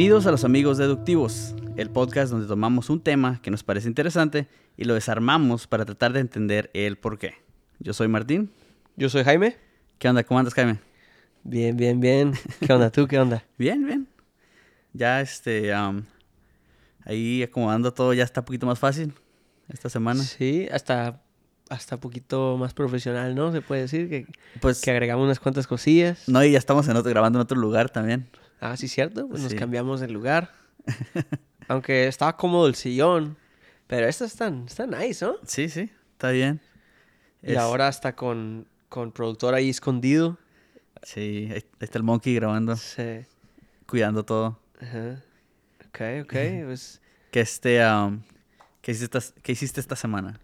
Bienvenidos a los amigos deductivos, el podcast donde tomamos un tema que nos parece interesante y lo desarmamos para tratar de entender el por qué. Yo soy Martín. Yo soy Jaime. ¿Qué onda? ¿Cómo andas, Jaime? Bien, bien, bien. ¿Qué onda tú? ¿Qué onda? Bien, bien. Ya este, am, ahí acomodando todo ya está un poquito más fácil esta semana. Sí, hasta hasta poquito más profesional, ¿no? Se puede decir que, Pues que agregamos unas cuantas cosillas. no, y ya estamos en otro, grabando en otro lugar también. Ah, sí, cierto. Pues nos cambiamos de lugar. Aunque estaba cómodo el sillón. Pero esto está, está nice, ¿no? Sí, sí, está bien. Y Es- ahora hasta con, con productor ahí escondido. Sí, ahí está el monkey grabando, Sí. cuidando todo. Ajá. Ok, ok. Pues, Que este, am, ¿qué, hiciste esta, ¿qué hiciste esta semana?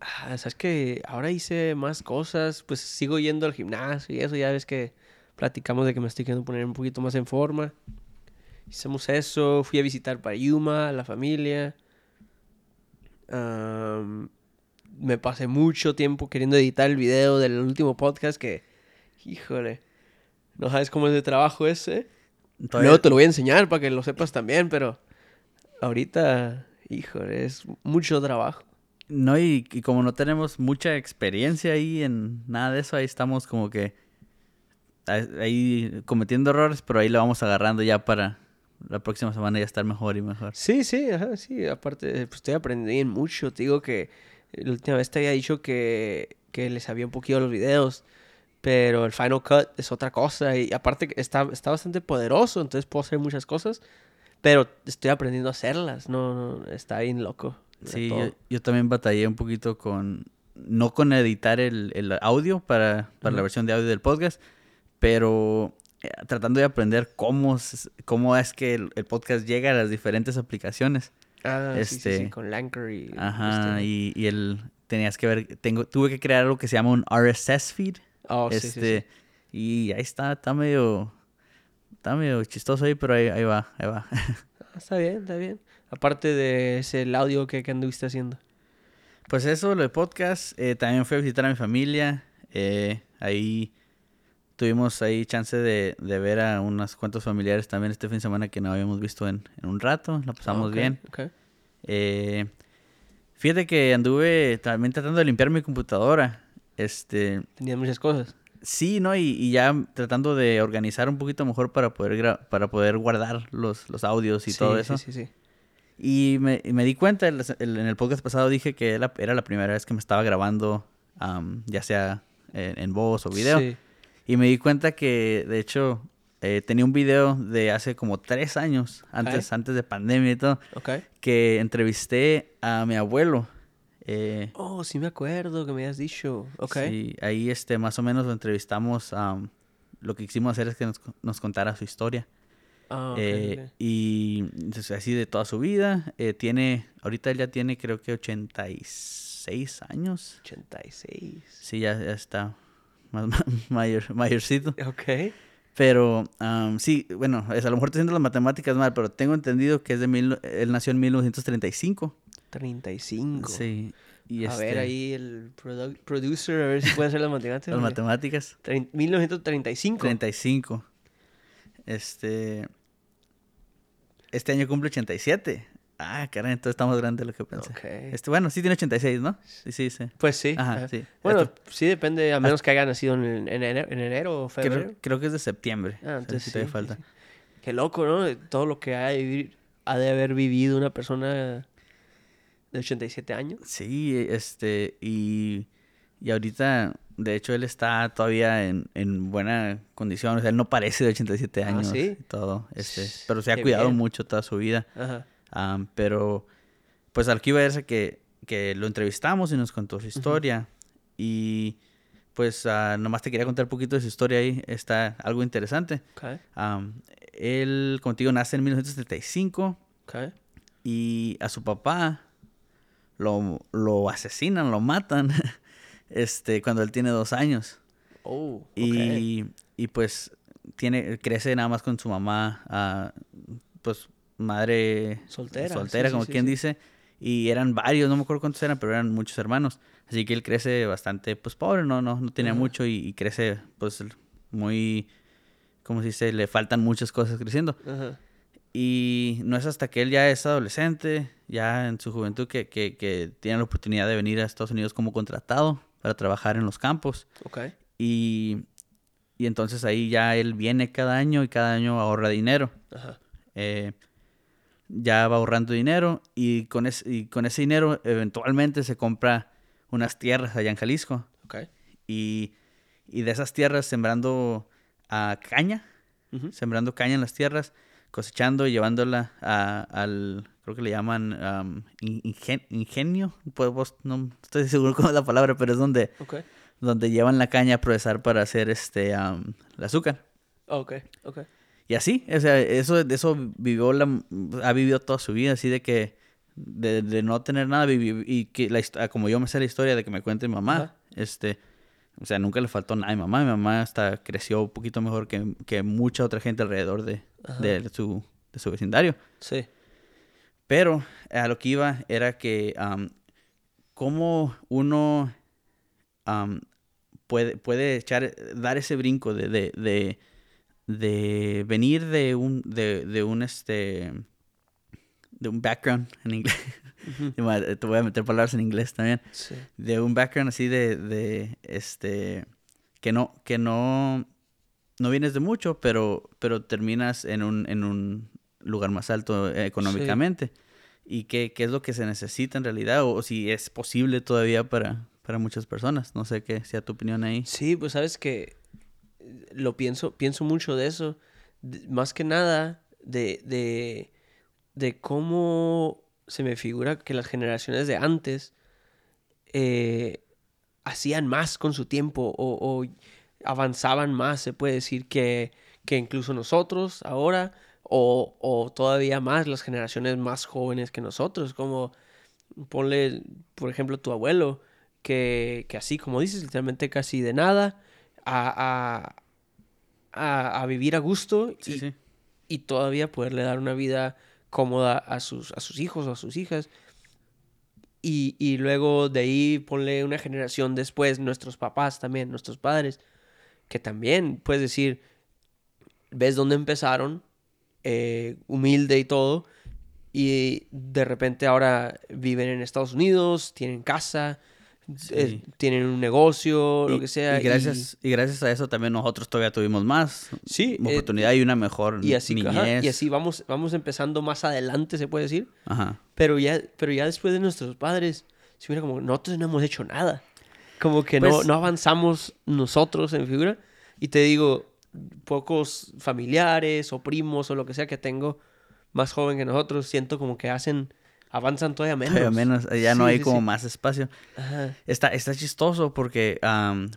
ah, sabes que ahora hice más cosas. Pues sigo yendo al gimnasio y eso. Ya ves que platicamos de que me estoy queriendo poner un poquito más en forma. Hicimos eso. Fui a visitar Payuma, a la familia. Am, me pasé mucho tiempo queriendo editar el video del último podcast que, híjole, no sabes cómo es de trabajo ese. Todavía- Luego te lo voy a enseñar para que lo sepas también, pero ahorita, híjole, es mucho trabajo. No, y, y como no tenemos mucha experiencia ahí en nada de eso, ahí estamos como que ahí- cometiendo errores, pero ahí lo vamos agarrando ya para la próxima semana ya estar mejor y mejor. Sí, sí, ajá, sí. Aparte, pues estoy aprendiendo mucho. Te digo que la última vez te había dicho que, que les sabía un poquito los videos, pero el Final Cut es otra cosa. Y aparte está, está bastante poderoso, entonces puedo hacer muchas cosas, pero estoy aprendiendo a hacerlas. No, no, está bien loco. Sí, yo, yo también batallé un poquito con, no con editar el, el audio para, para la Ujú. versión de audio del podcast, pero eh, tratando de aprender cómo, es- cómo es que el, el podcast llega a las diferentes aplicaciones. Ah, sí, sí, sí, este, con Lanker y... Ajá, este- y, y el, tenías que ver, tengo, tuve que crear algo que se llama un RSS feed. Oh, este, y ahí está, está medio, está medio chistoso ahí, pero ahí, ahí va, ahí va. Ah, está bien, está bien. Aparte de ese el audio que, que anduviste haciendo. Pues eso, lo de podcast. eh, también fui a visitar a mi familia. eh, ahí tuvimos ahí chance de, de ver a unos cuantos familiares también este fin de semana que no habíamos visto en, en un rato. La pasamos bien. Eh, fíjate que anduve también tratando de limpiar mi computadora. Este, Tenía muchas cosas. sí, ¿no? Y, y ya tratando de organizar un poquito mejor para poder, gra- para poder guardar los, los audios y Sí, todo sí, eso. Sí, sí, Y me, y me di cuenta, el- el- en el podcast pasado dije que era, era la primera vez que me estaba grabando, am, ya sea en, en voz o video. Sí. Y me di cuenta que, de hecho, eh, tenía un video de hace como tres años, antes, antes de pandemia y todo, Ok. que entrevisté a mi abuelo. Eh, Oh, sí me acuerdo que me habías dicho. Ok. sí, ahí este, más o menos lo entrevistamos. am, lo que quisimos hacer es que nos, nos contara su historia. Ok, Eh. Y entonces, así de toda su vida. eh, tiene, ahorita él ya tiene creo que 86 años. 86. Sí, ya, ya está más ma- mayor, mayorcito. Ok. Pero sí, bueno, es, a lo mejor estoy haciendo las matemáticas mal, pero tengo entendido que es de mil, él nació en 1935. 35. Sí. Y a ver este, ahí el produ- producer, a ver si puede hacer las matemáticas. Las matemáticas. Trein- 1935. 35. Este. Este año cumple 87. Ah, caray, entonces está más grande de lo que pensé. Este, bueno, sí tiene 86, ¿no? Sí, sí, sí. Pues sí. Ajá, ajá. sí. Bueno, Esto- sí depende, a menos que haya nacido en, en enero, en enero o febrero. creo, creo que es de septiembre. Ah, entonces sí sí, falta. Qué loco, ¿no? Todo lo que ha de, vivir- ha de haber vivido una persona de 87 años. Sí, este, y, y ahorita, de hecho, él está todavía en, en buena condición. O sea, él no parece de 87 Ah, años ¿sí? y todo. Este, pero se ha Qué cuidado bien. mucho toda su vida. Ajá. Pero, pues al que iba a decir que, que lo entrevistamos y nos contó su historia. Y pues ah, nomás te quería contar un poquito de su historia ahí. Está algo interesante. Ok. Am, él, digo, nace en 1975 Ok. y a su papá lo, lo asesinan, lo matan, este, cuando él tiene dos años. Oh. Y, y pues tiene, crece nada más con su mamá, ah, pues madre Soltera, sí, soltera sí, como sí, quien sí. dice. Y eran varios, no me acuerdo cuántos eran, pero eran muchos hermanos. Así que él crece bastante, pues pobre, no, no, no tenía mucho y, y crece, pues muy, ¿cómo se dice? Le faltan muchas cosas creciendo. Y no es hasta que él ya es adolescente, ya en su juventud, que, que, que tiene la oportunidad de venir a Estados Unidos como contratado para trabajar en los campos. Ok. Y, y entonces ahí ya él viene cada año y cada año ahorra dinero. Ajá. Eh, ya va ahorrando dinero y con, es- y con ese dinero eventualmente se compra unas tierras allá en Jalisco. Ok. Y, y de esas tierras sembrando a caña, Ujú. sembrando caña en las tierras, cosechando y llevándola a- al, creo que le llaman am, in- ingen- ingenio, pues vos no estoy seguro cómo es la palabra, pero es donde, donde llevan la caña a procesar para hacer este el azúcar. Ok. Ok. Y así, o sea, eso, eso vivió la, ha vivido toda su vida, así de que, de, de no tener nada, y que la, histo- como yo me sé la historia de que me cuente mi mamá, Ajá. este, o sea, nunca le faltó nada a mi mamá, mi mamá hasta creció un poquito mejor que, que mucha otra gente alrededor de, de, su, de su vecindario. Sí. Pero a lo que iba era que am, cómo uno puede, puede echar, dar ese brinco de, de, de, de venir de un, de, de un este de un background en inglés. Ujú. Te voy a meter palabras en inglés también. Sí. De un background así de, de este que no, que no, no vienes de mucho, pero, pero terminas en un, en un lugar más alto eh, económicamente. Y qué, qué es lo que se necesita en realidad, o, si es posible todavía para, para muchas personas. No sé qué sea tu opinión ahí. Sí, pues sabes que eh, lo pienso, pienso mucho de eso. más que nada de, de, de cómo se me figura que las generaciones de antes eh, hacían más con su tiempo o, o avanzaban más, se puede decir, que, que incluso nosotros ahora o, o todavía más las generaciones más jóvenes que nosotros, como ponle, por ejemplo, tu abuelo, que, que así como dices, literalmente casi de nada, a, a, a, vivir a gusto Sí, y, sí. y todavía poderle dar una vida cómoda a sus, a sus hijos o a sus hijas. Y, y luego de ahí ponle una generación después, nuestros papás también, nuestros padres, que también puedes decir, ves dónde empezaron, eh, humilde y todo, y de repente ahora viven en Estados Unidos, tienen casa, eh, Sí. tienen un negocio, lo Y- que sea. Y gracias, y gracias a eso también nosotros todavía tuvimos más Sí, eh, oportunidad y una mejor y así, niñez. ajá, y así vamos, vamos empezando más adelante, se puede decir. Ajá. Pero ya, pero ya después de nuestros padres, se mira como nosotros no hemos hecho nada. Como que no, Pues- no avanzamos nosotros en figura. Y te digo, pocos familiares o primos o lo que sea que tengo más joven que nosotros, siento como que hacen, avanzan todavía menos. Todavía menos, ya no hay sí, como sí. más espacio. Ajá. Está, está chistoso porque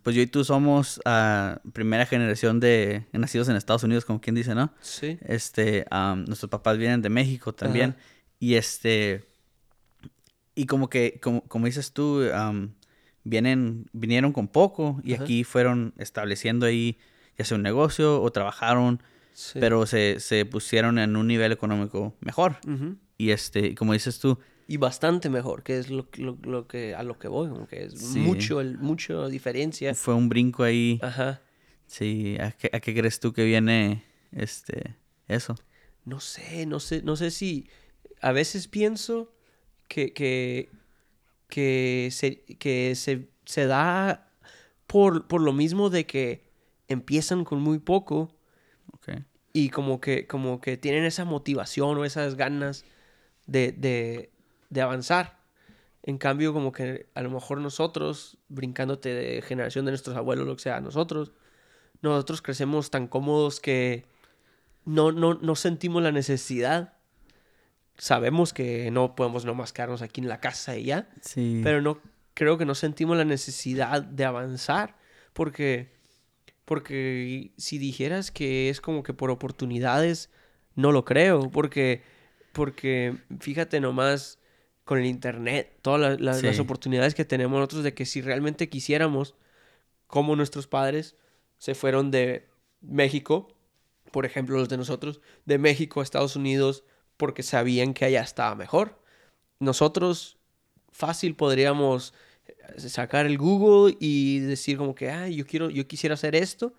pues yo y tú somos ah, primera generación de nacidos en Estados Unidos, como quien dice, ¿no? Sí. Este, am, nuestros papás vienen de México también. Ajá. Y este, y como que, como, como dices tú, am, vienen, vinieron con poco y Ajá. aquí fueron estableciendo ahí ya sea un negocio o trabajaron, pero se, se pusieron en un nivel económico mejor. Ujú. Y este, como dices tú, Y bastante mejor, que es lo, lo, lo que, a lo que voy, como que es Sí. mucho, el, mucho diferencia. fue un brinco ahí. Ajá. Sí, ¿a qué, a qué crees tú que viene este eso? No sé, no sé, no sé si a veces pienso que, que, que, se, que se, se da por, por lo mismo de que empiezan con muy poco Okay. y como que, como que tienen esa motivación o esas ganas de, de, de avanzar. En cambio, como que a lo mejor nosotros, brincándote de generación de nuestros abuelos, lo que sea, nosotros, nosotros crecemos tan cómodos que no, no, no sentimos la necesidad. Sabemos que no podemos nomás quedarnos aquí en la casa y ya, Sí. pero no creo que no sentimos la necesidad de avanzar porque porque si dijeras que es como que por oportunidades no lo creo porque porque fíjate nomás con el internet todas la- la- las oportunidades que tenemos nosotros de que si realmente quisiéramos como nuestros padres se fueron de México por ejemplo los de nosotros de México a Estados Unidos porque sabían que allá estaba mejor. Nosotros fácil podríamos sacar el Google y decir como que, ah, yo quiero, yo quisiera hacer esto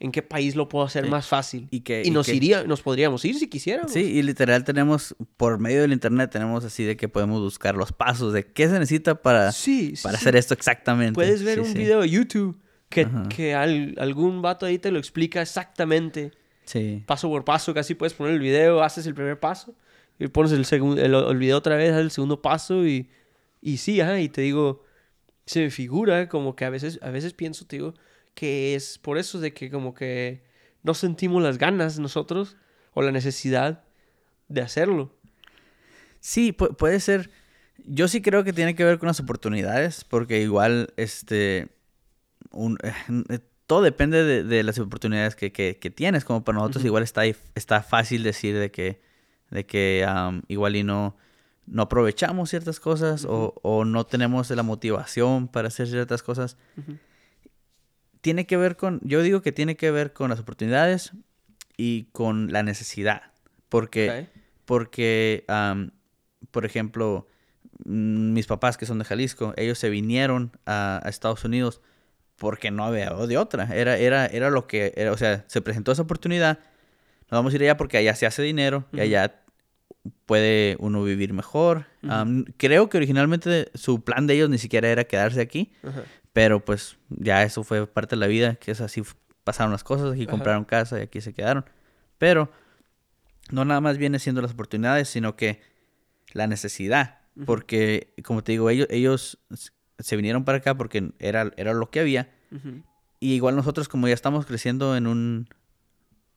en qué país lo puedo hacer Sí. más fácil. Y que- y y nos que- iría, nos podríamos ir si quisiéramos. Sí, y literal tenemos, por medio del internet, tenemos así de que podemos buscar los pasos de qué se necesita para, Sí, sí, para hacer esto exactamente. Puedes ver un video de YouTube que, que al- algún vato ahí te lo explica exactamente, Sí. paso por paso, casi puedes poner el video, haces el primer paso y pones el, segundo el, el video otra vez, haces el segundo paso y, y sí, ajá, y te digo, se me figura como que a veces, a veces pienso, te digo, que es por eso de que como que no sentimos las ganas nosotros o la necesidad de hacerlo. Sí, pu- puede ser. Yo sí creo que tiene que ver con las oportunidades, porque igual, este, un- eh, todo depende de, de las oportunidades que, que- que tienes. Como para nosotros igual está, está fácil decir de que, de que igual y no, no aprovechamos ciertas cosas o, o no tenemos la motivación para hacer ciertas cosas. Tiene que ver con, yo digo que tiene que ver con las oportunidades y con la necesidad. Porque porque, am, por ejemplo, mm, mis papás que son de Jalisco, ellos se vinieron a, a Estados Unidos porque no había de otra. Era, era, era lo que, era, o sea, se presentó esa oportunidad. Nos vamos a ir allá porque allá se hace dinero y allá puede uno vivir mejor. Am, creo que originalmente su plan de ellos ni siquiera era quedarse aquí, Ajá. Pero pues ya eso fue parte de la vida, que es así pasaron las cosas, aquí Ajá. compraron casa y aquí se quedaron. Pero no nada más viene siendo las oportunidades, sino que la necesidad. Porque, como te digo, ellos, ellos se vinieron para acá porque era, era lo que había. Y igual nosotros, como ya estamos creciendo en un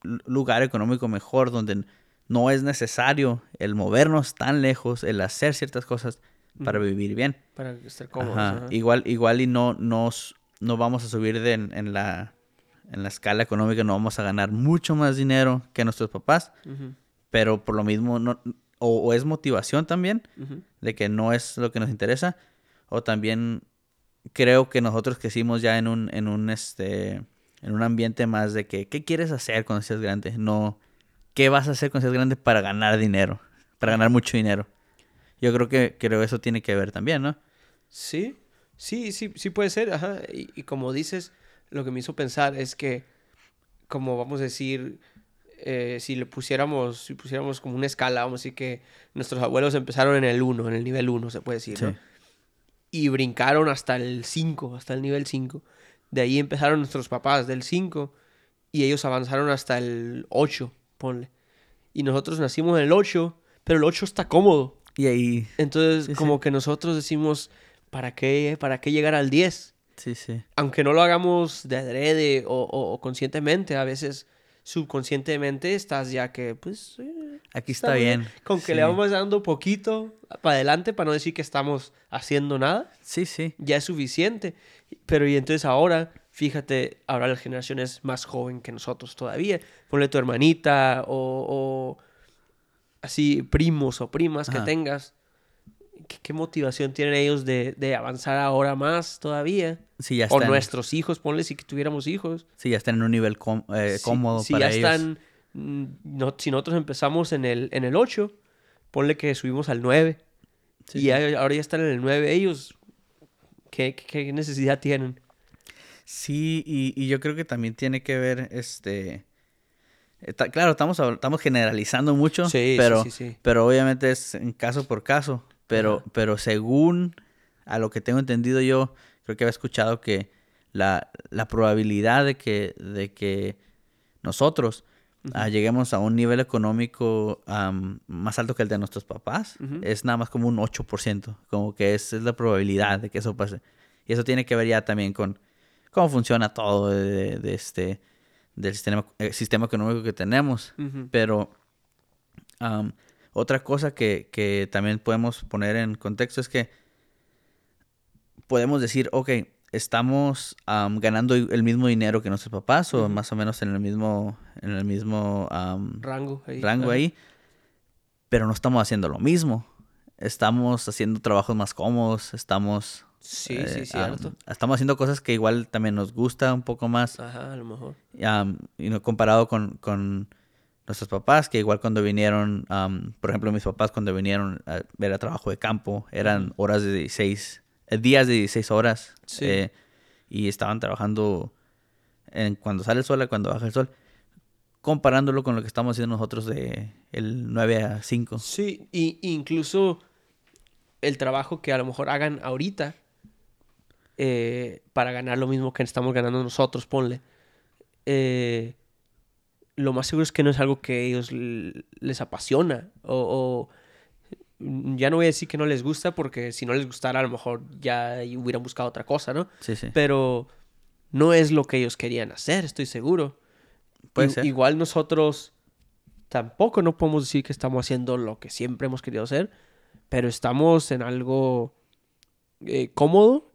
lu- lugar económico mejor, donde no es necesario el movernos tan lejos, el hacer ciertas cosas para vivir bien. Para estar cómodos. Ajá. ajá. Igual, igual y no nos no vamos a subir de en, en la en la escala económica, no vamos a ganar mucho más dinero que nuestros papás, pero por lo mismo no o, o es motivación también de que no es lo que nos interesa o también creo que nosotros crecimos ya en un en un este en un ambiente más de que qué quieres hacer cuando seas grande, no qué vas a hacer cuando seas grande para ganar dinero, para ganar mucho dinero. Yo creo que creo eso tiene que ver también, ¿no? Sí, sí, sí, sí puede ser, ajá. Y, y como dices, lo que me hizo pensar es que, como vamos a decir, eh, si le pusiéramos, si pusiéramos como una escala, vamos a decir que nuestros abuelos empezaron en el 1, en el nivel 1, se puede decir, ¿no? Sí. Y brincaron hasta el 5, hasta el nivel 5. De ahí empezaron nuestros papás, del 5, y ellos avanzaron hasta el 8, ponle. Y nosotros nacimos en el 8, pero el 8 está cómodo. Y ahí Entonces, Sí, sí. como que nosotros decimos, ¿para qué, ¿para qué llegar al 10? Sí, sí. Aunque no lo hagamos de adrede o, o- o conscientemente, a veces subconscientemente estás ya que, pues... eh, Aquí está bien. Con que Sí. le vamos dando poquito para adelante para no decir que estamos haciendo nada, Sí, sí. ya es suficiente. Pero y entonces ahora, fíjate, ahora la generación es más joven que nosotros todavía. Ponle tu hermanita o así primos o primas que tengas. ¿Qué, qué motivación tienen ellos de, de avanzar ahora más todavía? Ya O nuestros hijos, ponle si que tuviéramos hijos. Sí, ya están en un nivel eh, Si- cómodo si para ya ellos. están, mm, no, si nosotros empezamos en el, en el 8, ponle que subimos al 9. Sí, y sí. ya- ahora ya están en el 9 ellos. ¿Qué, qué- qué necesidad tienen? Sí, y, y yo creo que también tiene que ver, este... está- claro, estamos, estamos generalizando mucho, Sí, pero, sí, sí. pero obviamente es en caso por caso. Pero, Ajá. pero según a lo que tengo entendido yo, creo que había escuchado que la, la probabilidad de que, de que nosotros ah, lleguemos a un nivel económico más alto que el de nuestros papás es nada más como un 8%. Como que esa es la probabilidad de que eso pase. Y eso tiene que ver ya también con cómo funciona todo de, de este, del sistema, eh, sistema económico que tenemos. Pero otra cosa que, que también podemos poner en contexto es que podemos decir, ok, estamos am, ganando el mismo dinero que nuestros papás o más o menos en el mismo, en el mismo Rango ahí. rango Ajá. ahí, pero no estamos haciendo lo mismo. Estamos haciendo trabajos más cómodos, estamos... Sí, eh, sí, cierto. am, estamos haciendo cosas que igual también nos gusta un poco más Ajá, a lo mejor. y no comparado con, con nuestros papás, que igual cuando vinieron, por ejemplo, mis papás cuando vinieron a ver a trabajo de campo, eran horas de 16, eh, días de 16 horas, Sí. eh, y estaban trabajando en cuando sale el sol a cuando baja el sol, comparándolo con lo que estamos haciendo nosotros de el 9 a 5. Sí, y incluso el trabajo que a lo mejor hagan ahorita eh, para ganar lo mismo que estamos ganando nosotros, ponle. Eh, lo más seguro es que no es algo que a ellos les apasiona o, ya no voy a decir que no les gusta porque si no les gustara a lo mejor ya hubieran buscado otra cosa, ¿no? Sí, sí. Pero no es lo que ellos querían hacer, estoy seguro. Puede ser. Igual nosotros tampoco no podemos decir que estamos haciendo lo que siempre hemos querido hacer, pero estamos en algo eh, cómodo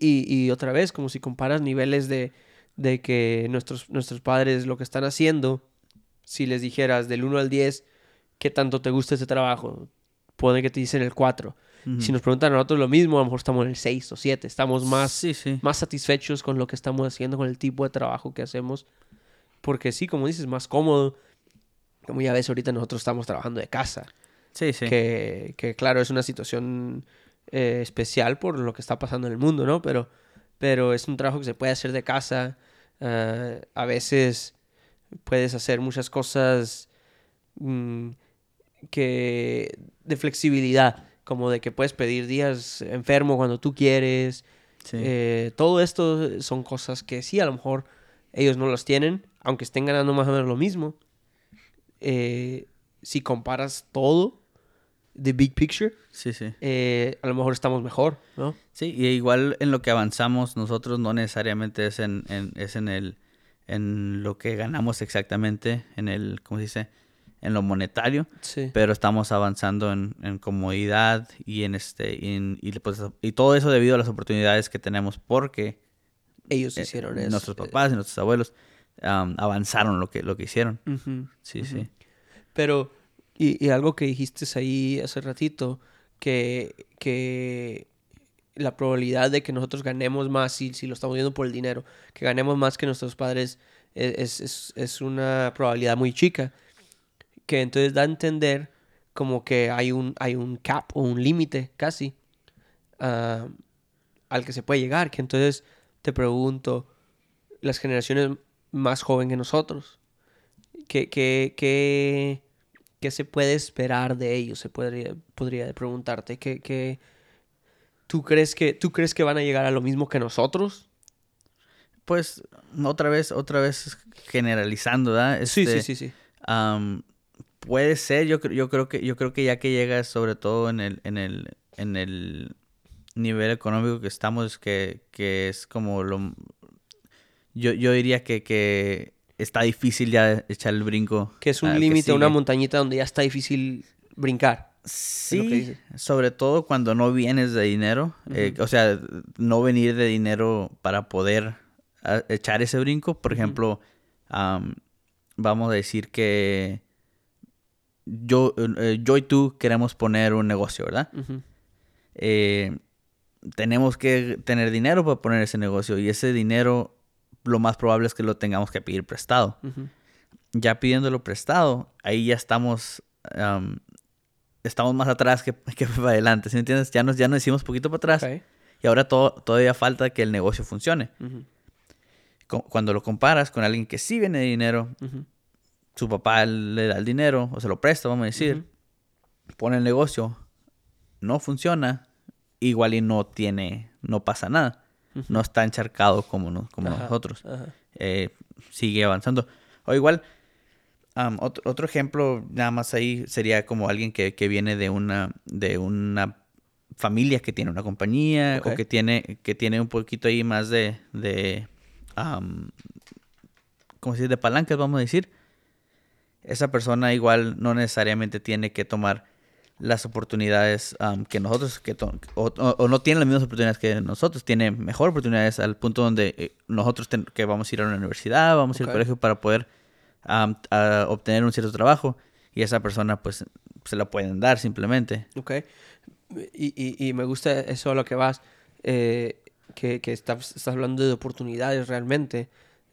y, y, otra vez, como si comparas niveles de, de que nuestros, nuestros padres lo que están haciendo, si les dijeras del 1 al 10, ¿qué tanto te gusta ese trabajo? Puede que te dicen el 4. Si nos preguntan a nosotros lo mismo, a lo mejor estamos en el 6 o 7. Estamos más, Sí, sí. más satisfechos con lo que estamos haciendo, con el tipo de trabajo que hacemos. Porque sí, como dices, más cómodo. Como ya ves, ahorita nosotros estamos trabajando de casa. Sí, sí. Que, que claro, es una situación eh, especial por lo que está pasando en el mundo, ¿no? Pero, pero es un trabajo que se puede hacer de casa. Ah, a veces puedes hacer muchas cosas mm, que de flexibilidad, como de que puedes pedir días enfermo cuando tú quieres. Sí. Eh, todo esto son cosas que sí, a lo mejor ellos no las tienen, aunque estén ganando más o menos lo mismo. Eh, si comparas todo, the big picture, sí, sí. eh, a lo mejor estamos mejor, ¿no? Sí, y igual en lo que avanzamos nosotros no necesariamente es en, en- es en el en lo que ganamos exactamente, en el, ¿cómo se dice? En lo monetario, Sí. pero estamos avanzando en, en comodidad y en este y, en- y, pues, y todo eso debido a las oportunidades que tenemos porque Ellos eh, hicieron eso. nuestros papás y nuestros abuelos avanzaron lo que lo que hicieron. Sí, sí. Pero, y, algo que dijiste ahí hace ratito, que, que la probabilidad de que nosotros ganemos más, si, si lo estamos viendo por el dinero, que ganemos más que nuestros padres, e- es, es, es una probabilidad muy chica. Que entonces da a entender como que hay un, hay un cap o un límite casi ah, al que se puede llegar. Que entonces te pregunto, las generaciones más jóvenes que nosotros, ¿qué, qué, qué, qué se puede esperar de ellos? Se podría, podría preguntarte. ¿Qué, qué, ¿tú, crees que, ¿Tú crees que van a llegar a lo mismo que nosotros? Pues otra vez, otra vez generalizando, ¿verdad? sí, sí, Este, sí, sí. Am, puede ser, yo, yo creo que yo creo que ya que llegas sobre todo en el en el en el nivel económico que estamos que, que es como lo yo, yo diría que, que está difícil ya echar el brinco. Que es un límite, una montañita donde ya está difícil brincar. Sí, sobre todo cuando no vienes de dinero, eh, o sea, no venir de dinero para poder echar ese brinco. Por ejemplo, am, vamos a decir que yo, eh, yo y tú queremos poner un negocio, ¿verdad? Eh, tenemos que tener dinero para poner ese negocio y ese dinero lo más probable es que lo tengamos que pedir prestado. Ya pidiéndolo prestado, ahí ya estamos, am, estamos más atrás que, que para adelante, ¿sí me entiendes? Ya nos, ya nos hicimos poquito para atrás y ahora todo, todavía falta que el negocio funcione. Co- Cuando lo comparas con alguien que sí viene de dinero, su papá le da el dinero o se lo presta, vamos a decir, pone el negocio, no funciona, igual y no tiene, no pasa nada, No está encharcado como, no- como Ajá, nosotros. ajá. eh, sigue avanzando. O igual, am, otro, otro ejemplo nada más ahí sería como alguien que, que viene de una, de una familia que tiene una compañía o que tiene, que tiene un poquito ahí más de, de am, ¿cómo se dice? De palancas, vamos a decir. Esa persona igual no necesariamente tiene que tomar las oportunidades am, que nosotros, que o, o- no tiene las mismas oportunidades que nosotros, tiene mejor oportunidades al punto donde eh, nosotros que vamos a ir a la universidad, vamos a ir al colegio para poder a obtener un cierto trabajo y esa persona pues se la pueden dar simplemente. Ok. Y, y, y me gusta eso a lo que vas, eh, que, que estás, estás hablando de oportunidades realmente,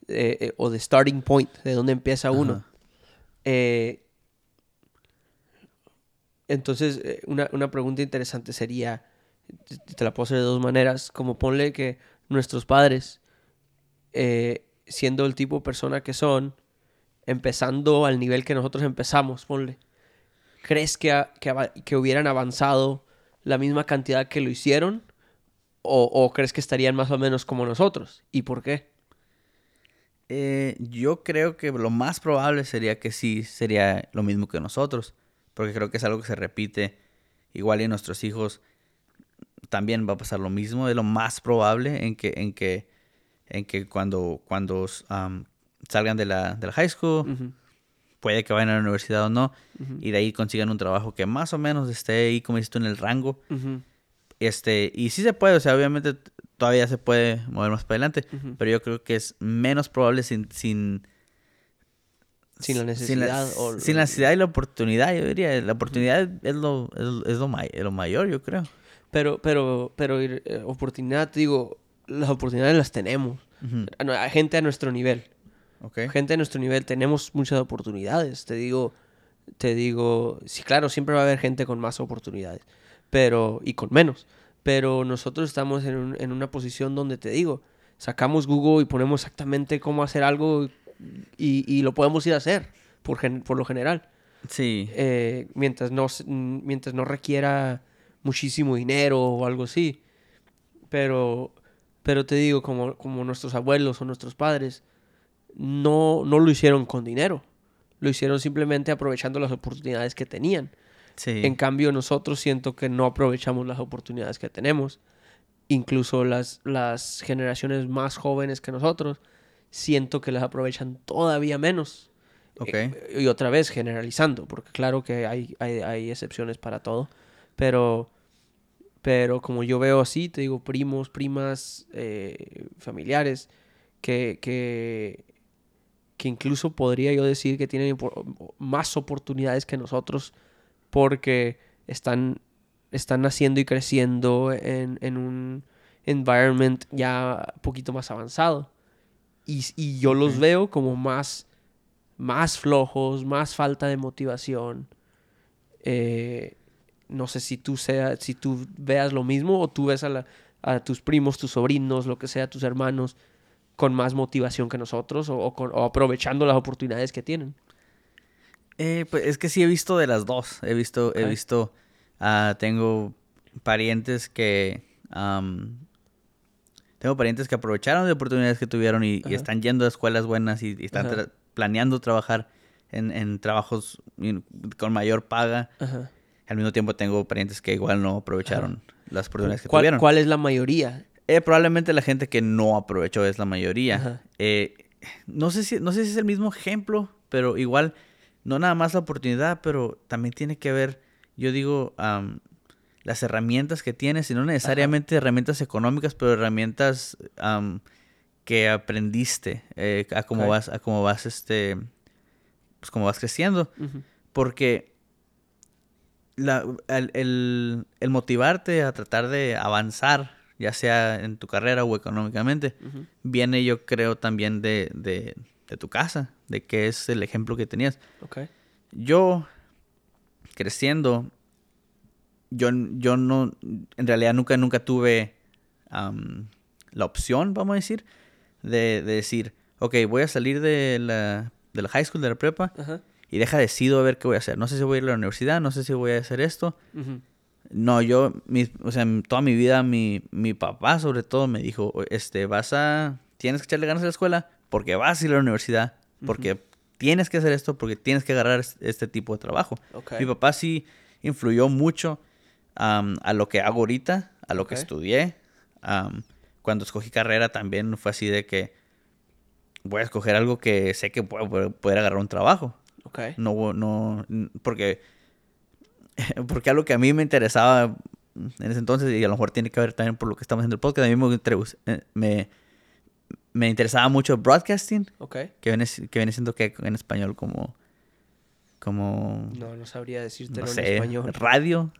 eh, eh, o de starting point, de dónde empieza uno. Entonces, eh, una, una pregunta interesante sería, te- la puedo hacer de dos maneras, como ponle que nuestros padres eh, siendo el tipo de persona que son, empezando al nivel que nosotros empezamos, ponle, ¿crees que, que, que hubieran avanzado la misma cantidad que lo hicieron? O, o crees que estarían más o menos como nosotros? ¿Y por qué? Eh, yo creo que lo más probable sería que sí sería lo mismo que nosotros. Porque creo que es algo que se repite. Igual y en nuestros hijos también va a pasar lo mismo. Es lo más probable en que, en que, en que cuando, cuando am, salgan de la, de la high school, puede que vayan a la universidad o no. Y de ahí consigan un trabajo que más o menos esté ahí, como dices tú, en el rango. Este, y sí se puede, o sea, obviamente todavía se puede mover más para adelante. Pero yo creo que es menos probable sin, sin, Sin la sin necesidad o- sin la necesidad y la oportunidad, yo diría. La oportunidad es lo, es, lo- es lo, may- lo mayor, yo creo. Pero, pero, pero, eh, oportunidad, te digo, las oportunidades las tenemos. Ujú. A gente a nuestro nivel. Gente a nuestro nivel tenemos muchas oportunidades. Te digo, te digo, sí, claro, siempre va a haber gente con más oportunidades, pero, y con menos. Pero nosotros estamos en, un- en una posición donde te digo, sacamos Google y ponemos exactamente cómo hacer algo y, y lo podemos ir a hacer, por, gen- por lo general. Sí. Eh, mientras, no, mientras no requiera muchísimo dinero o algo así. Pero, pero te digo, como, como nuestros abuelos o nuestros padres, no, no lo hicieron con dinero. Lo hicieron simplemente aprovechando las oportunidades que tenían. Sí. En cambio, nosotros siento que no aprovechamos las oportunidades que tenemos. Incluso las, las generaciones más jóvenes que nosotros, siento que las aprovechan todavía menos. Ok. Eh, y otra vez generalizando, porque claro que hay, hay, hay excepciones para todo. Pero, pero como yo veo así, te digo, primos, primas, eh, familiares, que, que, que incluso podría yo decir que tienen más oportunidades que nosotros porque están, están naciendo y creciendo en, en un environment ya un poquito más avanzado. Y, y yo los veo como más, más flojos, más falta de motivación. Eh, no sé si tú, sea, si tú veas lo mismo o tú ves a, la- a tus primos, tus sobrinos, lo que sea, tus hermanos, con más motivación que nosotros o, o con- o aprovechando las oportunidades que tienen. Eh, pues es que sí he visto de las dos. He visto, he visto, ah, tengo parientes que, tengo parientes que aprovecharon de oportunidades que tuvieron y, están yendo a escuelas buenas y, y están tra- planeando trabajar en, en trabajos con mayor paga. Ajá. Al mismo tiempo tengo parientes que igual no aprovecharon las oportunidades que ¿Cuál, tuvieron. cuál es la mayoría? Eh, probablemente la gente que no aprovechó es la mayoría. Eh, no, sé si, no sé si es el mismo ejemplo, pero igual, no nada más la oportunidad, pero también tiene que ver, yo digo, am, las herramientas que tienes, y no necesariamente herramientas económicas, pero herramientas am, que aprendiste eh, a cómo vas, a cómo vas, este, pues cómo vas creciendo. Porque la- el, el- el motivarte a tratar de avanzar, ya sea en tu carrera o económicamente, viene yo creo también de, de, de tu casa, de que es el ejemplo que tenías. Ok. Yo, creciendo, yo, yo no, en realidad nunca, nunca tuve la opción, vamos a decir, de, de decir, ok, voy a salir de la, de la high school, de la prepa, y deja decido a ver qué voy a hacer. No sé si voy a ir a la universidad, no sé si voy a hacer esto. No, yo, mi- o sea, toda mi vida, mi, mi papá sobre todo me dijo, este, vas a, tienes que echarle ganas a la escuela porque vas a ir a la universidad, porque tienes que hacer esto, porque tienes que agarrar es- este tipo de trabajo. Ok. Mi papá sí influyó mucho a lo que hago ahorita, a lo que estudié. Cuando escogí carrera también fue así de que voy a escoger algo que sé que puedo poder- agarrar un trabajo. Ok. No, no, porque, porque algo que a mí me interesaba en ese entonces, y a lo mejor tiene que ver también por lo que estamos haciendo el podcast, a mí me, eh, me, me interesaba mucho broadcasting, Ok. que viene, que viene siendo que en español como, como, No, no sabría decirte no en español. radio,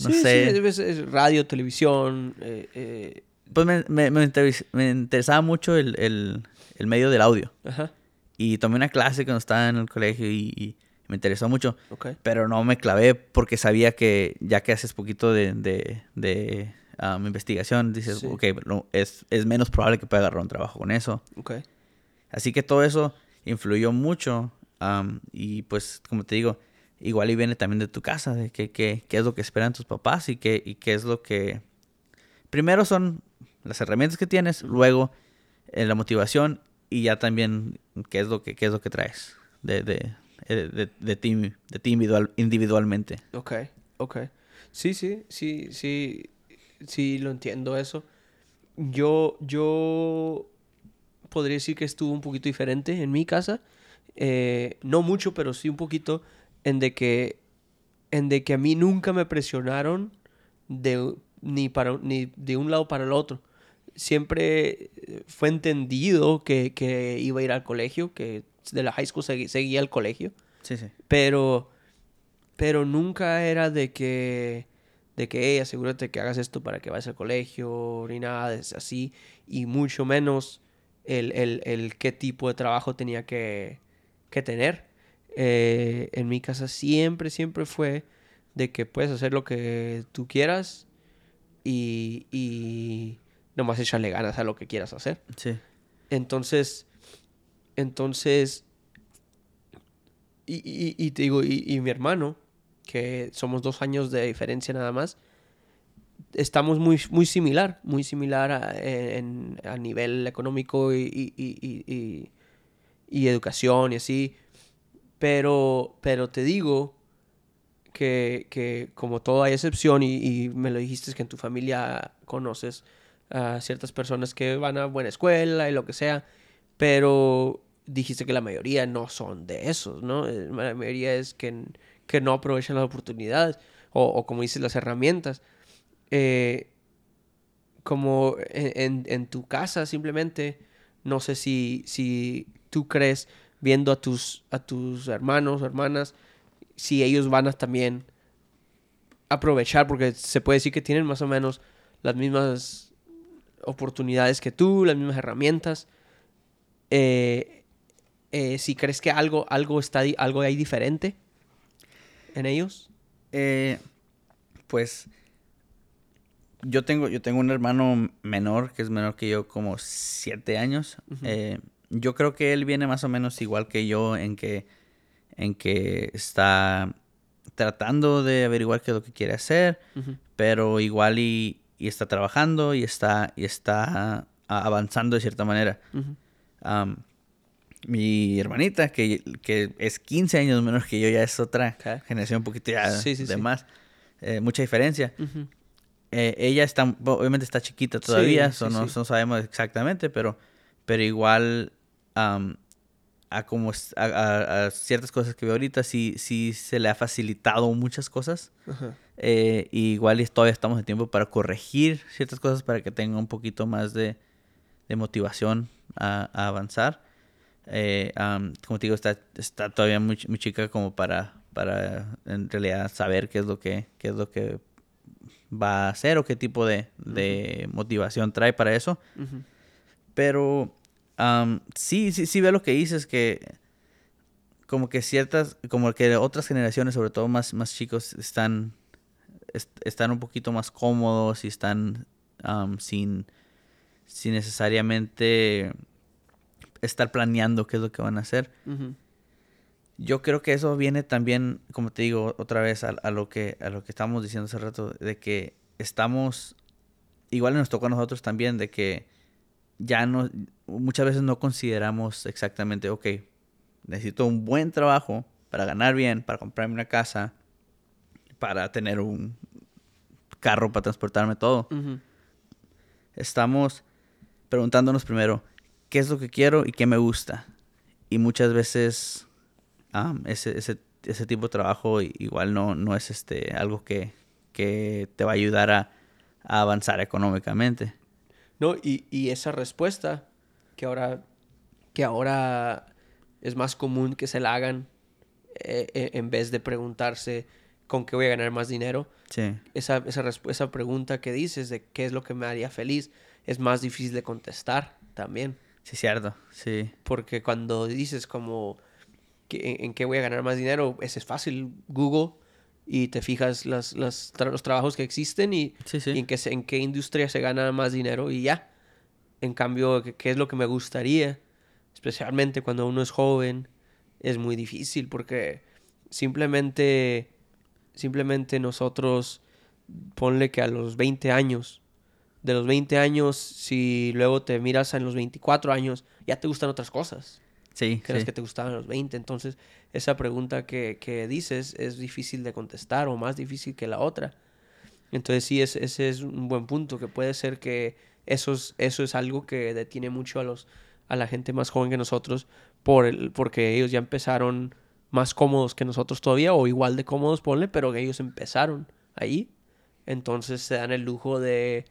no Sí, sí, sé. es, es radio, televisión. eh, eh, Pues me, me, me interes- me interesaba mucho el, el, el medio del audio. ajá. Y tomé una clase cuando estaba en el colegio y, y me interesó mucho. Pero no me clavé porque sabía que ya que haces poquito de, de, de um, investigación, dices, Sí. ok, no, es, es menos probable que pueda agarrar un trabajo con eso. Así que todo eso influyó mucho. am, y pues, como te digo, igual y viene también de tu casa, de qué qué- qué es lo que esperan tus papás y qué, y qué es lo que... Primero son las herramientas que tienes, luego eh, la motivación y ya también qué es lo que, qué es lo que traes de, de, eh, de, de ti, de ti individual, individualmente. Ok, ok. Sí, sí, sí, sí, sí, lo entiendo eso. Yo, yo podría decir que estuvo un poquito diferente en mi casa. Eh, no mucho, pero sí un poquito en de que, en de que a mí nunca me presionaron de, ni, para, ni de un lado para el otro. Siempre eh, fue entendido que, que iba a ir al colegio, que de la high school segui- seguía al colegio. Sí, sí. Pero, pero nunca era de que, de que, hey, asegúrate que hagas esto para que vayas al colegio, ni nada de así. Y mucho menos el, el, el qué tipo de trabajo tenía que, que tener. Eh, en mi casa siempre, siempre fue de que puedes hacer lo que tú quieras y, y nomás echarle ganas a lo que quieras hacer. Sí. Entonces, entonces, y, y- y te digo, y, mi hermano, que somos dos años de diferencia nada más, estamos muy, muy similar, muy similar a, en- a nivel económico y- y educación y así. Pero, pero te digo que, que como todo hay excepción y, me lo dijiste que en tu familia conoces a ciertas personas que van a buena escuela y lo que sea, pero dijiste que la mayoría no son de esos, ¿no? Eh, La mayoría es que, que no aprovechan las oportunidades o, como dices, las herramientas. Eh, como en- en tu casa simplemente, no sé si, si tú crees viendo a tus, a tus hermanos hermanas, si ellos van a también aprovechar, porque se puede decir que tienen más o menos las mismas oportunidades que tú, las mismas herramientas. Eh, eh, si crees que algo, algo está algo hay diferente en ellos. Eh, pues yo tengo, yo tengo un hermano menor que es menor que yo como siete años. Yo creo que él viene más o menos igual que yo en que, en que está tratando de averiguar qué es lo que quiere hacer, pero igual y, y está trabajando y está, y está avanzando de cierta manera. Mi hermanita, que, que es 15 años menor que yo, ya es otra generación un poquito ya Sí, sí, de sí. más. Eh, mucha diferencia. Eh, ella está, obviamente está chiquita todavía, so no, no sabemos exactamente, pero, pero igual a, como, a, a- a ciertas cosas que veo ahorita sí, sí se le ha facilitado muchas cosas. Ajá. Eh, y igual todavía estamos en tiempo para corregir ciertas cosas para que tenga un poquito más de, de motivación a, a avanzar. Eh, como te digo, está, está todavía muy, ch- muy chica como para, para en realidad saber qué es lo que, qué es lo que va a hacer o qué tipo de, de motivación trae para eso. Pero am, sí, sí, sí veo lo que dices, que como que ciertas, como que otras generaciones, sobre todo más, más chicos, están, est- están un poquito más cómodos y están sin, sin necesariamente estar planeando qué es lo que van a hacer. Yo creo que eso viene también, como te digo otra vez, a, a lo que a lo que estábamos diciendo hace rato, de que estamos, igual nos tocó a nosotros también, de que ya no, muchas veces no consideramos exactamente, ok, necesito un buen trabajo para ganar bien, para comprarme una casa, para tener un carro para transportarme todo. Estamos preguntándonos primero, ¿qué es lo que quiero y qué me gusta? Y muchas veces ese, ese, ese tipo de trabajo igual no, no es este algo que, que te va a ayudar a, a avanzar económicamente. No, y, y esa respuesta que ahora, que ahora es más común que se la hagan eh, eh, en vez de preguntarse con qué voy a ganar más dinero. Sí, Esa, esa, esa pregunta que dices de qué es lo que me haría feliz es más difícil de contestar también. sí, cierto, sí, Porque cuando dices como en, en qué voy a ganar más dinero, ese es fácil. Google y te fijas las, las tra- los trabajos que existen y, sí, sí. y en, qué, en qué industria se gana más dinero y ya. En cambio, ¿qué, es lo que me gustaría? especialmente cuando uno es joven, es muy difícil porque simplemente, simplemente nosotros, ponle que a los 20 años, de los 20 años, si luego te miras en los 24 años, ya te gustan otras cosas. Sí, sí. que te gustaban a los 20. Entonces, esa pregunta que, que dices es difícil de contestar o más difícil que la otra. Entonces, sí, es, ese es un buen punto, que puede ser que eso es, eso es algo que detiene mucho a, los, a la gente más joven que nosotros, por el, porque ellos ya empezaron más cómodos que nosotros todavía, o igual de cómodos, ponle, pero que ellos empezaron ahí. Entonces se dan el lujo de,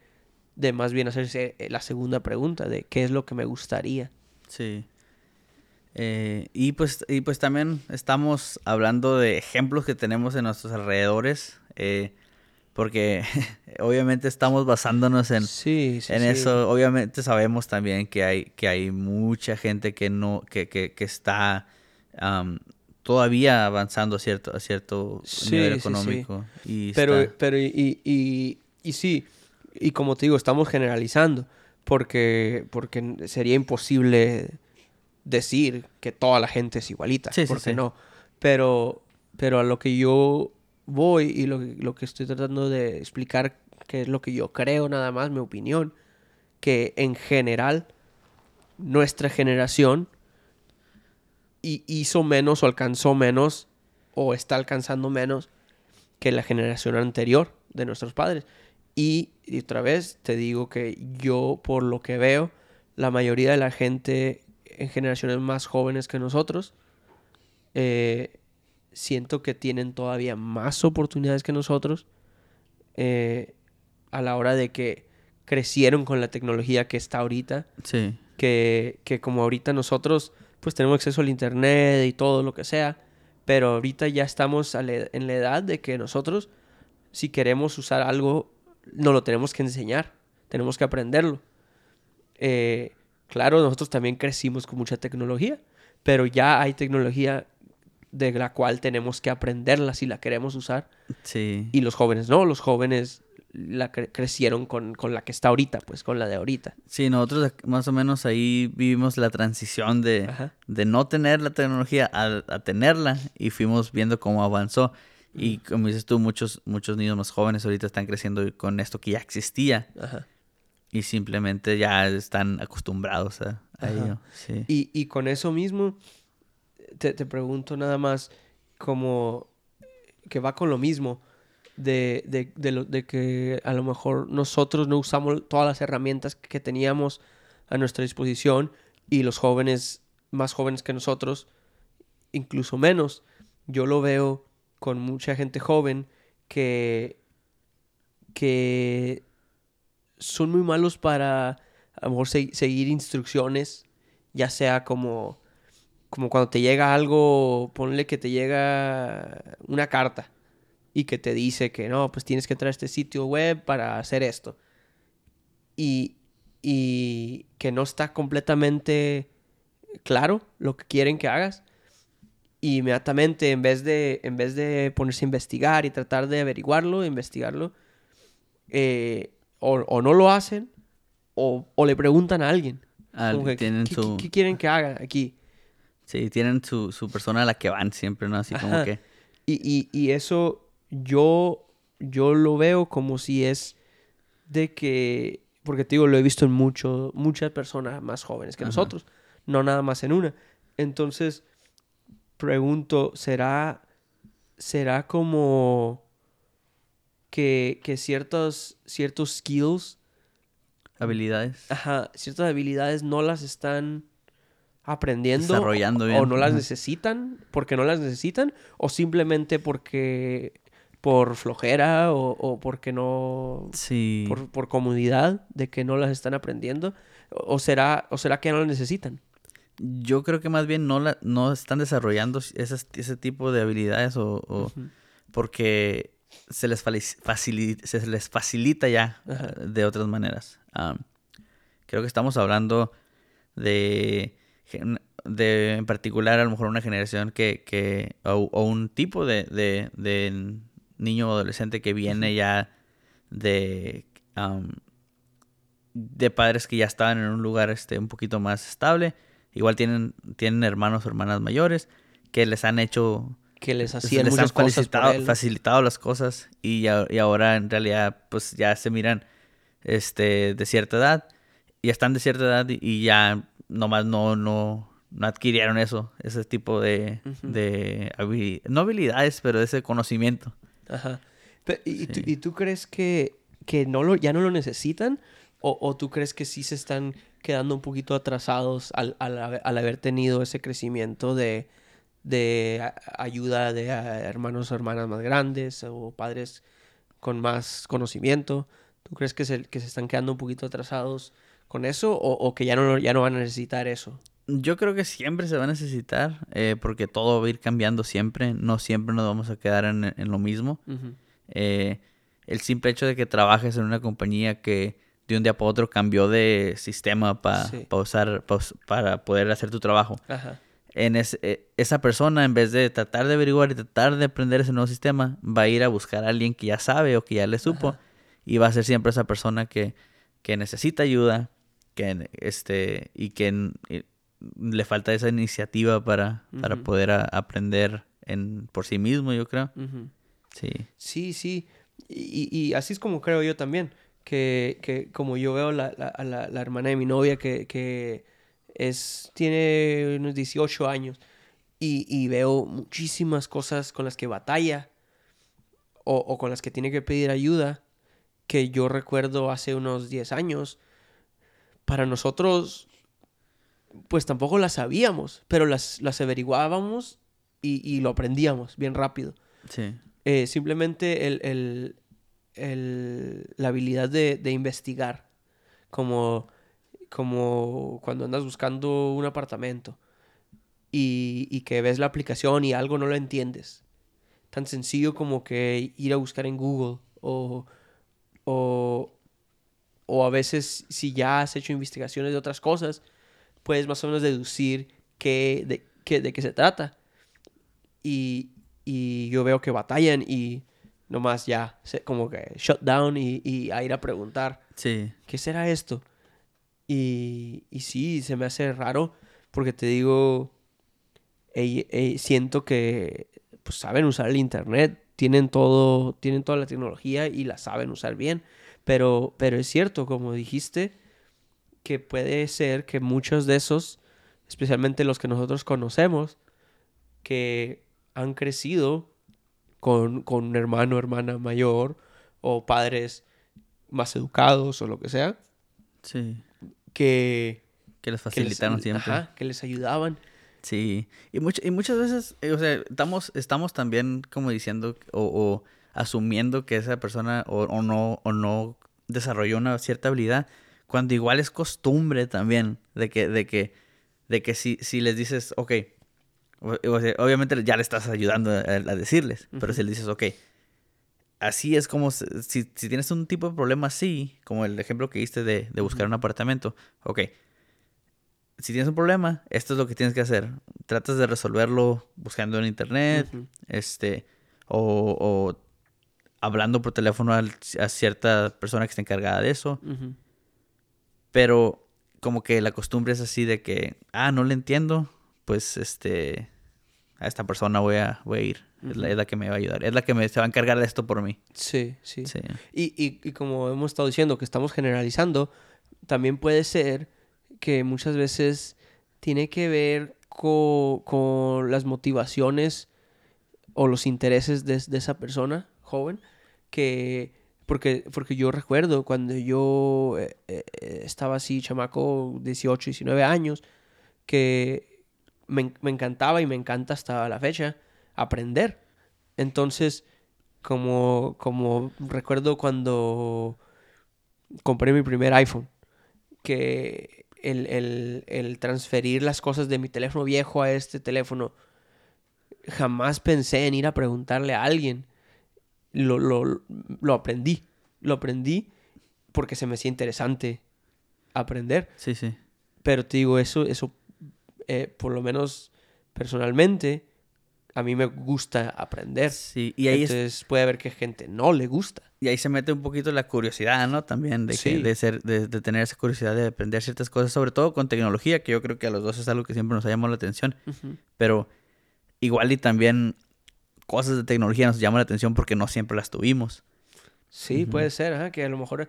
de más bien hacerse eh, la segunda pregunta, de qué es lo que me gustaría. Sí. Eh, y pues y pues también estamos hablando de ejemplos que tenemos en nuestros alrededores. eh, porque obviamente estamos basándonos en, sí, sí, en sí. eso. Obviamente sabemos también que hay, que hay mucha gente que no, que, que, que está todavía avanzando a cierto, a cierto Sí, nivel sí, sí. económico. Y Pero, está- pero y, y, y, y sí, y como te digo, estamos generalizando, porque, porque sería imposible decir que toda la gente es igualita, Sí, sí, porque no. Pero, pero a lo que yo voy y lo, lo que estoy tratando de explicar, que es lo que yo creo nada más, mi opinión, que en general nuestra generación hi- hizo menos o alcanzó menos o está alcanzando menos que la generación anterior de nuestros padres. Y, y otra vez te digo que yo, por lo que veo, la mayoría de la gente en generaciones más jóvenes que nosotros, eh, siento que tienen todavía más oportunidades que nosotros eh, a la hora de que crecieron con la tecnología que está ahorita sí, que, que como ahorita nosotros pues tenemos acceso al internet y todo lo que sea, pero ahorita ya estamos la- en la edad de que nosotros si queremos usar algo no lo tenemos que enseñar, tenemos que aprenderlo. Eh, claro, nosotros también crecimos con mucha tecnología, pero ya hay tecnología de la cual tenemos que aprenderla si la queremos usar sí. y los jóvenes no, los jóvenes la cre- crecieron con, con la que está ahorita, pues con la de ahorita. Sí, nosotros más o menos ahí vivimos la transición de, Ajá. de no tener la tecnología a, a tenerla y fuimos viendo cómo avanzó. Y como dices tú, muchos, muchos niños más jóvenes ahorita están creciendo con esto que ya existía Ajá. y simplemente ya están acostumbrados a, a ello. Sí. Y, y con eso mismo, te, te pregunto nada más, como que va con lo mismo, de, de, de, que a lo mejor nosotros no usamos todas las herramientas que teníamos a nuestra disposición y los jóvenes más jóvenes que nosotros, incluso menos. Yo lo veo con mucha gente joven que, que son muy malos para a lo mejor se- seguir instrucciones, ya sea como, como cuando te llega algo, ponle que te llega una carta y que te dice que no, pues tienes que entrar a este sitio web para hacer esto. Y, y que no está completamente claro lo que quieren que hagas. Y inmediatamente, en vez de, en vez de ponerse a investigar y tratar de averiguarlo, investigarlo, eh, o, o no lo hacen, o, o le preguntan a alguien. Al- como que, ¿qué, qué- su, qué quieren que haga aquí? Sí, tienen su, su persona a la que van siempre, ¿no? Así como Ajá. que... Y, y, y eso yo, yo lo veo como si es de que, porque te digo, lo he visto en mucho, muchas personas más jóvenes que Ajá. nosotros, no nada más en una. Entonces, pregunto, ¿será, será como que, que ciertos, ciertos skills, Habilidades. ajá, ciertas habilidades no las están aprendiendo Desarrollando o- bien, o no las necesitan porque no las necesitan o simplemente porque por flojera o, o porque no Sí. por, por comodidad de que no las están aprendiendo o será o será que no las necesitan Yo creo que más bien no, la, no están desarrollando esas- ese tipo de habilidades o, o- porque se les, fali- facili- se les facilita ya Ajá. eh, de otras maneras. Creo que estamos hablando de, de, en particular, a lo mejor una generación que, que o, o un tipo de, de, de niño o adolescente que viene ya de, de padres que ya estaban en un lugar este, un poquito más estable. Igual tienen, tienen hermanos o hermanas mayores que les han hecho que les hacían les han facilitado, facilitado las cosas y, ya- y ahora en realidad pues ya se miran este de cierta edad y están de cierta edad y, y ya nomás no no no adquirieron eso ese tipo de, de no habilidades pero ese conocimiento Ajá. Pe- ¿y, tú, y tú crees que, que no lo, ya no lo necesitan? ¿O, o tú crees que sí se están quedando un poquito atrasados al, al haber- al haber tenido ese crecimiento de, de ayuda de hermanos o hermanas más grandes o padres con más conocimiento? ¿Tú crees que se, que se están quedando un poquito atrasados con eso o, o que ya no, ya no van a necesitar eso? Yo creo que siempre se va a necesitar, eh, porque todo va a ir cambiando siempre, no siempre nos vamos a quedar en, en lo mismo. Eh, el simple hecho de que trabajes en una compañía que de un día para otro cambió de sistema pa- Sí. pa usar, pa us- para poder hacer tu trabajo. Ajá. En es- eh, esa persona, en vez de tratar de averiguar y tratar de aprender ese nuevo sistema, va a ir a buscar a alguien que ya sabe o que ya le supo. Ajá. Y va a ser siempre esa persona que, que necesita ayuda que, este, y que le falta esa iniciativa para, poder a- aprender en, por sí mismo, yo creo. Sí. Sí, sí. Y, y así es como creo yo también. Que, que como yo veo la, la, a la, la hermana de mi novia que, que es, tiene unos 18 años y, y veo muchísimas cosas con las que batalla o, o con las que tiene que pedir ayuda que yo recuerdo hace unos 10 años. Para nosotros, pues tampoco las sabíamos, pero las, las averiguábamos y, y lo aprendíamos bien rápido Sí. eh, simplemente el, el- el- la habilidad de, de investigar, como, como cuando andas buscando un apartamento y, y que ves la aplicación y algo no lo entiendes. Tan sencillo como que ir a buscar en Google o, o, o a veces si ya has hecho investigaciones de otras cosas, puedes más o menos deducir qué, de, qué, de qué se trata y, y yo veo que batallan y nomás ya se, como que shut down y, y a ir a preguntar, Sí. ¿qué será esto? Y, y sí, se me hace raro porque te digo, ey- ey, siento que pues saben usar el internet, tienen todo, tienen toda la tecnología y la saben usar bien, pero, pero es cierto, como dijiste, que puede ser que muchos de esos, especialmente los que nosotros conocemos, que han crecido con, con un hermano o hermana mayor o padres más educados o lo que sea, Sí. que, Que les que les- facilitaron siempre. ajá, que les ayudaban. Sí. Y, much- y muchas veces, eh, o sea, estamos, estamos también como diciendo o, o asumiendo que esa persona o, o no, o no desarrolló una cierta habilidad, cuando igual es costumbre también de que, de que, de que si, si les dices, ok, o- o sea, obviamente ya le estás ayudando a, a decirles, pero si le dices, ok, así es como, si, si tienes un tipo de problema así, como el ejemplo que diste de, de buscar un apartamento, ok, si tienes un problema, esto es lo que tienes que hacer. Tratas de resolverlo buscando en internet, este, o, o hablando por teléfono a cierta persona que esté encargada de eso. Pero como que la costumbre es así de que, ah, no le entiendo, pues este, a esta persona voy a, voy a ir. es, la, Ujú. es la que me va a ayudar. Es la que me, se va a encargar de esto por mí. Sí, sí. Sí. Y, y, y como hemos estado diciendo que estamos generalizando, también puede ser que muchas veces tiene que ver co- con las motivaciones o los intereses de, de esa persona que porque porque yo recuerdo cuando yo eh, eh, estaba así chamaco 18 19 años que me, me encantaba y me encanta hasta la fecha aprender entonces como como recuerdo cuando compré mi primer iPhone que el, el, el transferir las cosas de mi teléfono viejo a este teléfono, jamás pensé en ir a preguntarle a alguien. Lo, lo, lo aprendí. Lo aprendí porque se me hacía interesante aprender. Sí, sí. Pero te digo, eso, eso eh, por lo menos personalmente, a mí me gusta aprender. Sí, y ahí, es- Entonces puede haber que gente no le gusta. y ahí se mete un poquito la curiosidad, ¿no? También de, que- Sí. de, ser, de, de tener esa curiosidad de aprender ciertas cosas, sobre todo con tecnología, que yo creo que a los dos es algo que siempre nos ha llamado la atención. Ujú. Pero igual y también cosas de tecnología nos llaman la atención porque no siempre las tuvimos. Sí, puede ser, que a lo mejor,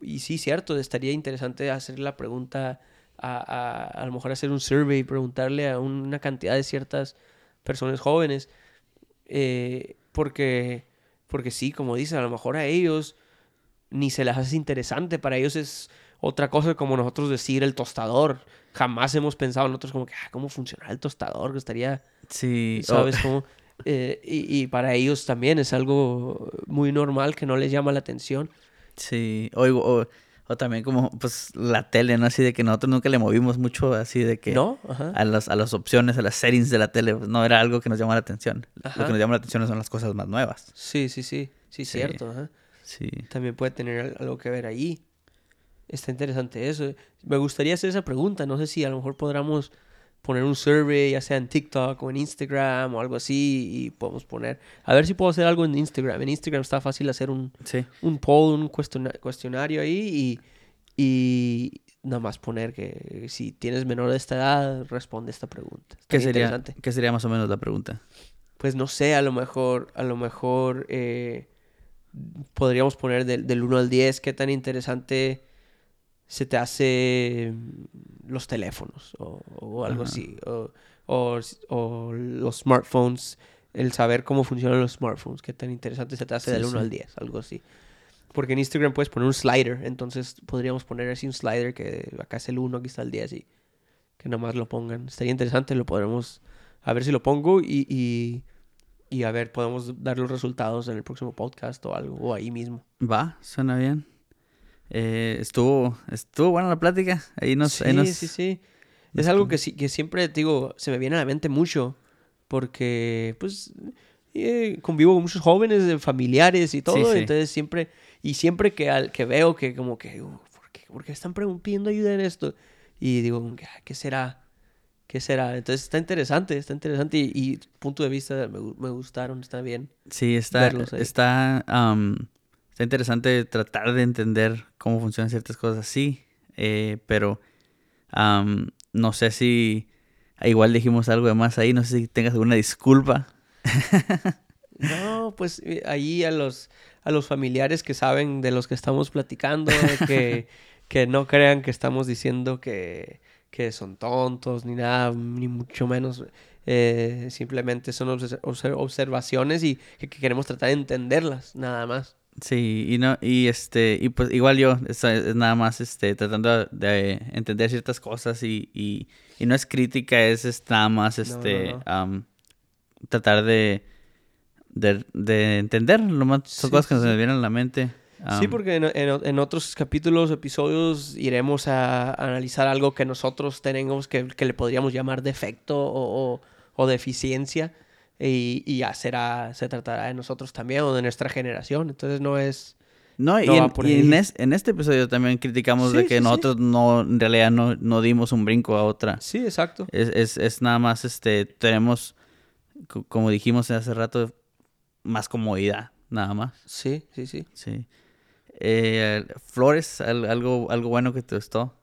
y sí, cierto, estaría interesante hacer la pregunta, a, a, a lo mejor hacer un survey, preguntarle a una cantidad de ciertas personas jóvenes, eh, porque, porque sí, como dice, a lo mejor a ellos ni se les hace interesante, para ellos es otra cosa como nosotros decir el tostador, jamás hemos pensado nosotros como que, ah, ¿cómo funciona el tostador? Que estaría... Sí, ¿Sabes cómo? Eh, y, y para ellos también es algo muy normal que no les llama la atención. sí, o, o, o también como pues la tele, ¿no? Así de que nosotros nunca le movimos mucho así de que ¿No? Ajá. a, las, a las opciones, a las settings de la tele, pues, no era algo que nos llamara la atención. Ajá. Lo que nos llama la atención son las cosas más nuevas. Sí, sí, sí. Sí. Sí, cierto. ajá. Sí. También puede tener al- algo que ver ahí. Está interesante eso. Me gustaría hacer esa pregunta. No sé si a lo mejor podamos poner un survey, ya sea en TikTok o en Instagram o algo así, y podemos poner. A ver si puedo hacer algo en Instagram. En Instagram está fácil hacer un, Sí. un poll, un cuestiona- cuestionario ahí y, y nada más poner que si tienes menor de esta edad, responde esta pregunta. ¿Qué sería. ¿Qué sería más o menos la pregunta? Pues no sé, a lo mejor, a lo mejor eh, podríamos poner del, del 1 al 10 qué tan interesante se te hace mm, los teléfonos o, o algo Ajá. así. O, o, o los smartphones, el saber cómo funcionan los smartphones, qué tan interesante se te hace Sí, del 1 sí. al 10, algo así. Porque en Instagram puedes poner un slider, entonces podríamos poner así un slider que acá es el 1, aquí está el 10 y que nada más lo pongan. Estaría interesante, lo podremos a ver si lo pongo y, y, y a ver, podemos dar los resultados en el próximo podcast o algo, o ahí mismo. Va, suena bien. Eh, estuvo, estuvo buena la plática. Ahí nos, ahí sí, nos- sí, sí. Es algo que, que siempre, digo, se me viene a la mente mucho porque, pues, eh, convivo con muchos jóvenes, familiares y todo, Sí, sí. entonces siempre, y siempre que, al, que veo que como que, uh, ¿por qué, por qué están pidiendo ayuda en esto? Y digo, ah, ¿qué será? ¿Qué será? Entonces está interesante, está interesante y, y punto de vista me, me gustaron, está bien. Sí, está, verlos ahí. está, am, está interesante tratar de entender cómo funcionan ciertas cosas así, eh, pero am, no sé si igual dijimos algo de más ahí, no sé si tengas alguna disculpa. No, pues eh, ahí a los, a los familiares que saben de los que estamos platicando, que, que no crean que estamos diciendo que, que son tontos ni nada, ni mucho menos. eh, simplemente son obs- obser- observaciones y que queremos tratar de entenderlas, nada más. Sí, y no, y este, y pues igual yo, es, es nada más este, tratando de entender ciertas cosas y, y, y no es crítica, es, es nada más no, este, no. tratar de, de, de entender, lo más, son Sí, cosas que sí, sí. vienen a la mente. sí, porque en, en- en otros capítulos, episodios, iremos a, analizar algo que nosotros tenemos que, que le podríamos llamar defecto o, o- o deficiencia. Y, y ya será, se tratará de nosotros también o de nuestra generación. Entonces no es... No, y, No en, por y en, ahí. es- en este episodio también criticamos de que sí, sí. nosotros no, en realidad no, no dimos un brinco a otra. Sí, exacto. Es, es, es nada más, este, tenemos, co- como dijimos hace rato, más comodidad, nada más. Sí, sí, sí. Sí. Eh, Flores, al- algo, algo bueno que te gustó,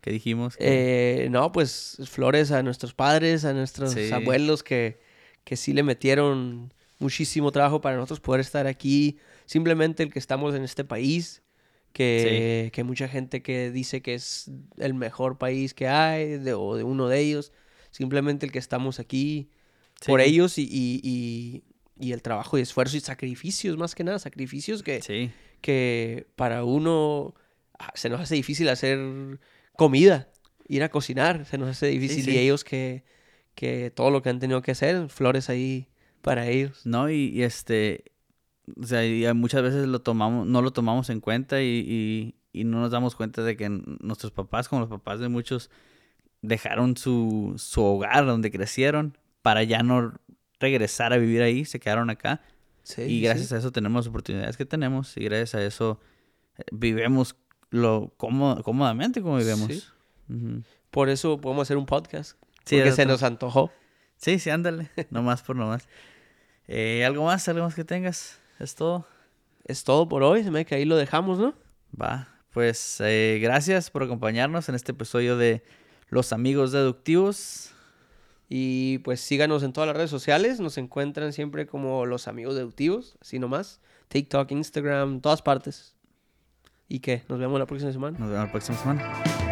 que dijimos. que- Eh, no, pues flores a nuestros padres, a nuestros abuelos que, que sí le metieron muchísimo trabajo para nosotros poder estar aquí. Simplemente el que estamos en este país, que, que mucha gente que dice que es el mejor país que hay, de- o de uno de ellos. Simplemente el que estamos aquí por ellos y, y, y- y el trabajo y esfuerzo y sacrificios, más que nada, sacrificios que, Sí, que para uno ah, se nos hace difícil hacer comida, ir a cocinar, se nos hace difícil. Y ellos que, que todo lo que han tenido que hacer, flores ahí para ellos. no, y, y este, o sea, y muchas veces lo tomamos, no lo tomamos en cuenta y, y, y no nos damos cuenta de que nuestros papás, como los papás de muchos, dejaron su, su hogar donde crecieron para ya no regresar a vivir ahí, se quedaron acá. Sí, y gracias a eso tenemos las oportunidades que tenemos y gracias a eso eh, vivemos lo cómodo, cómodamente como. Sí. Ujú. Por eso podemos hacer un podcast. Sí, porque se nos antojó. sí, sí, ándale, nomás por nomás. Eh, ¿Algo más? ¿Algo más que tengas? ¿Es todo? es todo por hoy. Se me que ahí lo dejamos, ¿no? Va. Pues eh, gracias por acompañarnos en este episodio de Los Amigos Deductivos. Y pues síganos en todas las redes sociales. Nos encuentran siempre como Los Amigos Deductivos, así nomás. TikTok, Instagram, todas partes. ¿Y qué? Nos vemos la próxima semana. Nos vemos la próxima semana.